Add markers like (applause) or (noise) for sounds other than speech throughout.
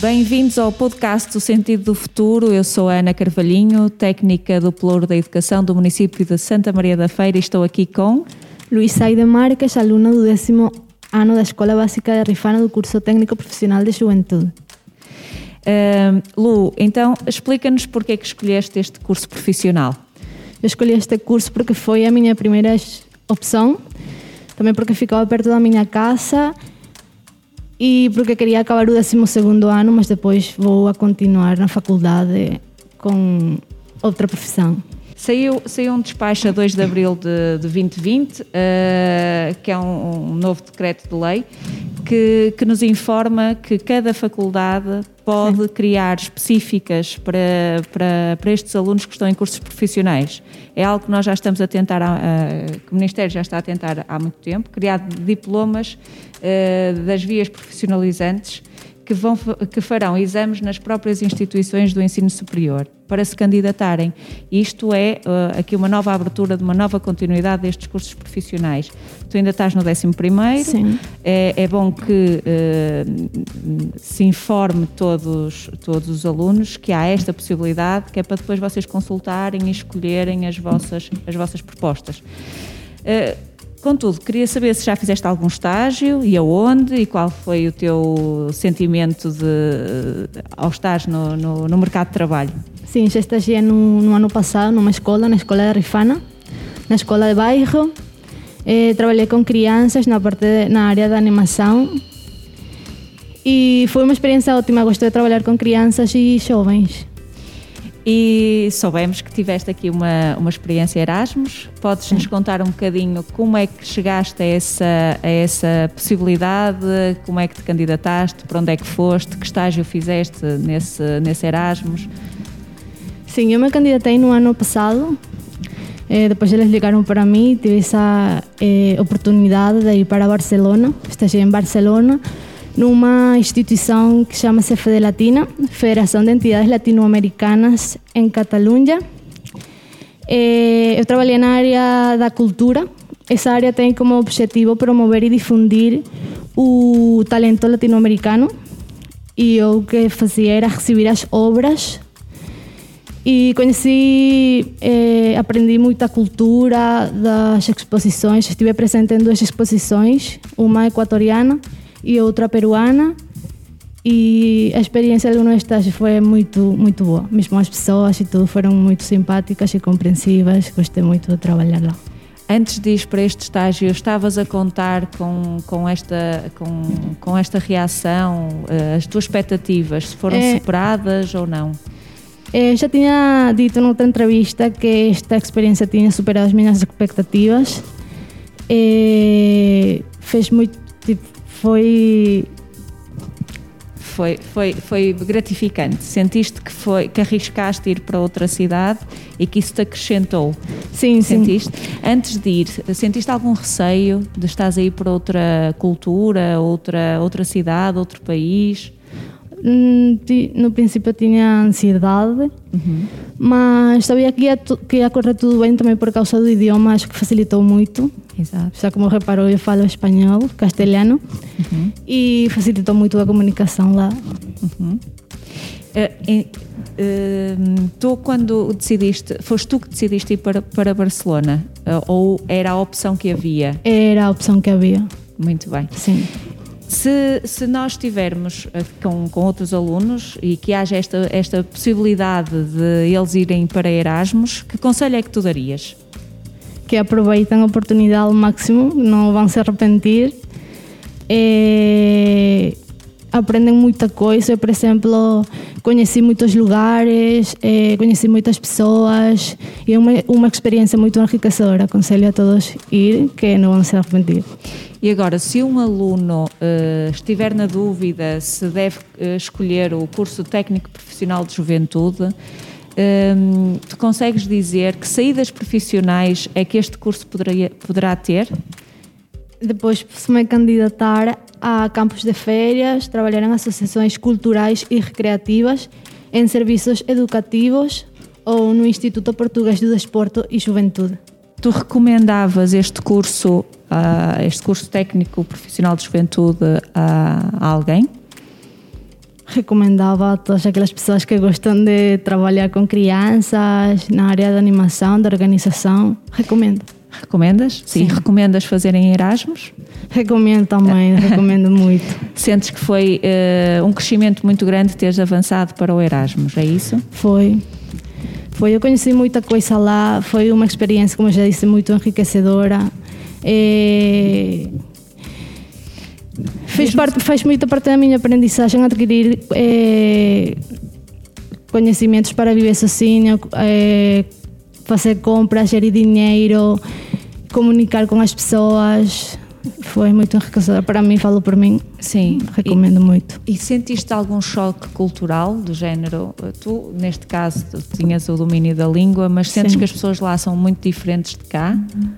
Bem-vindos ao podcast do Sentido do Futuro. Eu sou a Ana Carvalhinho, técnica do Pelouro da Educação do município de Santa Maria da Feira e estou aqui com Luís Aide Marques, aluna do décimo ano da Escola Básica de Rifana do curso Técnico Profissional de Juventude. Uh, Lu, então explica-nos porque é que escolheste este curso profissional. Eu escolhi este curso porque foi a minha primeira opção, também porque ficava perto da minha casa e porque queria acabar o 12 ano, mas depois vou a continuar na faculdade com outra profissão. Saiu, saiu um despacho a 2 de abril de, de 2020, uh, que é um, um, novo decreto de lei, que, que nos informa que cada faculdade pode Sim. criar específicas para, para, para estes alunos que estão em cursos profissionais. É algo que nós já estamos a tentar, uh, que o Ministério já está a tentar há muito tempo, criar diplomas uh, das vias profissionalizantes que, vão, que farão exames nas próprias instituições do ensino superior para se candidatarem. Isto é uh, aqui uma nova abertura de uma nova continuidade destes cursos profissionais. Tu ainda estás no 11 Sim. É, é bom que uh, se informe todos, todos os alunos que há esta possibilidade, que é para depois vocês consultarem e escolherem as vossas, as vossas propostas. Uh, Contudo, queria saber se já fizeste algum estágio e aonde e qual foi o teu sentimento de, ao estar no, no, no mercado de trabalho. Sim, já estagiei no, no, ano passado numa escola, na escola de Rifana, na escola de bairro. Eh, trabalhei com crianças na, parte de, na área da animação e foi uma experiência ótima. Gostei de trabalhar com crianças e jovens. E soubemos que tiveste aqui uma, uma experiência Erasmus. Podes-nos contar um bocadinho como é que chegaste a essa, a essa possibilidade, como é que te candidataste, para onde é que foste, que estágio fizeste nesse, nesse Erasmus? Sim, eu me candidatei no ano passado. Eh, depois eles ligaram para mim, tive essa eh, oportunidade de ir para Barcelona. Estagiei em Barcelona numa instituição que chama-se FEDE Latina, Federação de Entidades Latino-Americanas em Catalunha. Eu trabalhei na área da cultura. Essa área tem como objetivo promover e difundir o talento latino-americano. E eu que fazia era receber as obras e conheci, eh, aprendi muita cultura das exposições. Estive presente em duas exposições, uma equatoriana e outra peruana. E a experiência de alguns estágios foi muito, muito boa. Mesmo as pessoas e tudo foram muito simpáticas e compreensivas. Gostei muito de trabalhar lá. Antes de ir para este estágio, estavas a contar com, com, esta, com, com esta reação? Eh, as tuas expectativas foram é, superadas ou não? É, já tinha dito noutra entrevista que esta experiência tinha superado as minhas expectativas. É, fez muito. Tipo, foi foi, foi, foi gratificante. Sentiste que, foi, que arriscaste ir para outra cidade e que isso te acrescentou? Sim, sentiste? sim. Antes de ir, sentiste algum receio de estás a ir para outra cultura, outra, outra cidade, outro país? Hum, no princípio tinha ansiedade, uhum. mas sabia que ia, que ia correr tudo bem também por causa do idioma, acho que facilitou muito. Exato. Já como reparou, eu falo espanhol, castelhano, uhum. e facilitou muito a comunicação lá. Uhum. Uh, tu, quando decidiste, foste tu que decidiste ir para, para Barcelona? Uh, ou era a opção que havia? Era a opção que havia. Muito bem. Sim. Se, se nós estivermos eh, com, com outros alunos e que haja esta, esta possibilidade de eles irem para Erasmus, que conselho é que tu darias? Que aproveitem a oportunidade ao máximo, não vão se arrepender. É aprendem muita coisa. Por exemplo, conheci muitos lugares, eh, conheci muitas pessoas e é uma, uma experiência muito enriquecedora. Aconselho a todos ir, que não vão se arrepender. E agora, se um aluno uh, estiver na dúvida se deve uh, escolher o curso técnico profissional de juventude, tu consegues dizer que saídas profissionais é que este curso poderia, poderá ter? Depois, se me candidatar a campos de férias, trabalhar em associações culturais e recreativas, em serviços educativos ou no Instituto Português do Desporto e Juventude. Tu recomendavas este curso, uh, este curso técnico profissional de juventude a alguém? Recomendava a todas aquelas pessoas que gostam de trabalhar com crianças, na área de animação, de organização. Recomendo. Recomendas? Sim. E recomendas fazerem Erasmus? Recomendo também, (laughs) recomendo muito. Sentes que foi uh, um crescimento muito grande teres avançado para o Erasmus, é isso? Foi. Foi, eu conheci muita coisa lá, foi uma experiência, como eu já disse, muito enriquecedora. Fez, parte, faz muita parte da minha aprendizagem adquirir é, conhecimentos para viver sozinho, é, fazer compras, gerir dinheiro, comunicar com as pessoas. Foi muito enriquecedor. Para mim, falo por mim. Sim. Recomendo e, muito. E sentiste algum choque cultural do género? Tu, neste caso, tinhas o domínio da língua, mas sentes Sim. que as pessoas lá são muito diferentes de cá? Uhum.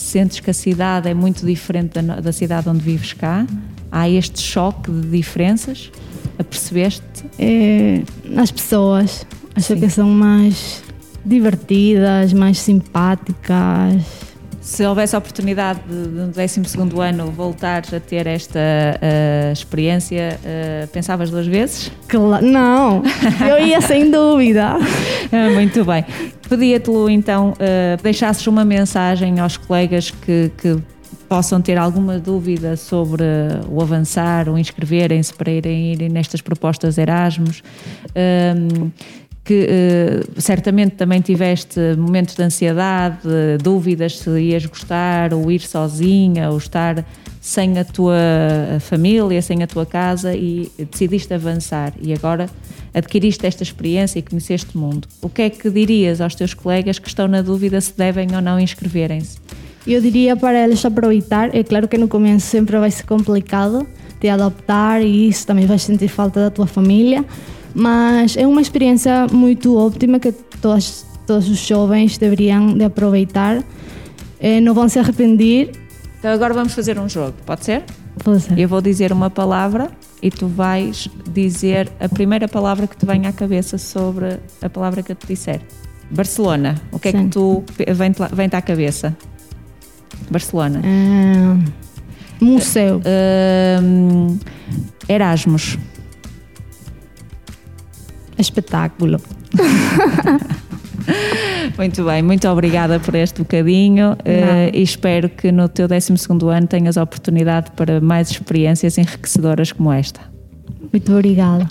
Sentes que a cidade é muito diferente da, da cidade onde vives cá? Há este choque de diferenças? Apercebeste? É, as pessoas. Acho Sim. que são mais divertidas, mais simpáticas. Se houvesse a oportunidade de, no 12 ano voltares a ter esta uh, experiência, uh, pensavas duas vezes? Claro, não, eu ia sem dúvida. (laughs) Ah, muito bem. Pedia-te, Lu, então, uh, deixasses uma mensagem aos colegas que, que possam ter alguma dúvida sobre o avançar ou inscreverem-se para irem, nestas propostas Erasmus. Um, que uh, certamente também tiveste momentos de ansiedade, dúvidas se ias gostar, ou ir sozinha, ou estar sem a tua família, sem a tua casa e decidiste avançar e agora adquiriste esta experiência e conheceste o mundo. O que é que dirias aos teus colegas que estão na dúvida se devem ou não inscreverem-se? Eu diria para eles aproveitar, é claro que no começo sempre vai ser complicado de adaptar e isso também vai sentir falta da tua família, mas é uma experiência muito óptima que todos, todos os jovens deveriam de aproveitar. É, não vão se arrepender. Então agora vamos fazer um jogo, pode ser? Pode ser. Eu vou dizer uma palavra e tu vais dizer a primeira palavra que te venha à cabeça sobre a palavra que eu te disser. Barcelona, o que Sim. é que tu vem-te vem à cabeça? Barcelona. Uh, museu. Uh, Erasmus espetáculo. (laughs) Muito bem, muito obrigada por este bocadinho uh, e espero que no teu 12 ano tenhas oportunidade para mais experiências enriquecedoras como esta. Muito obrigada.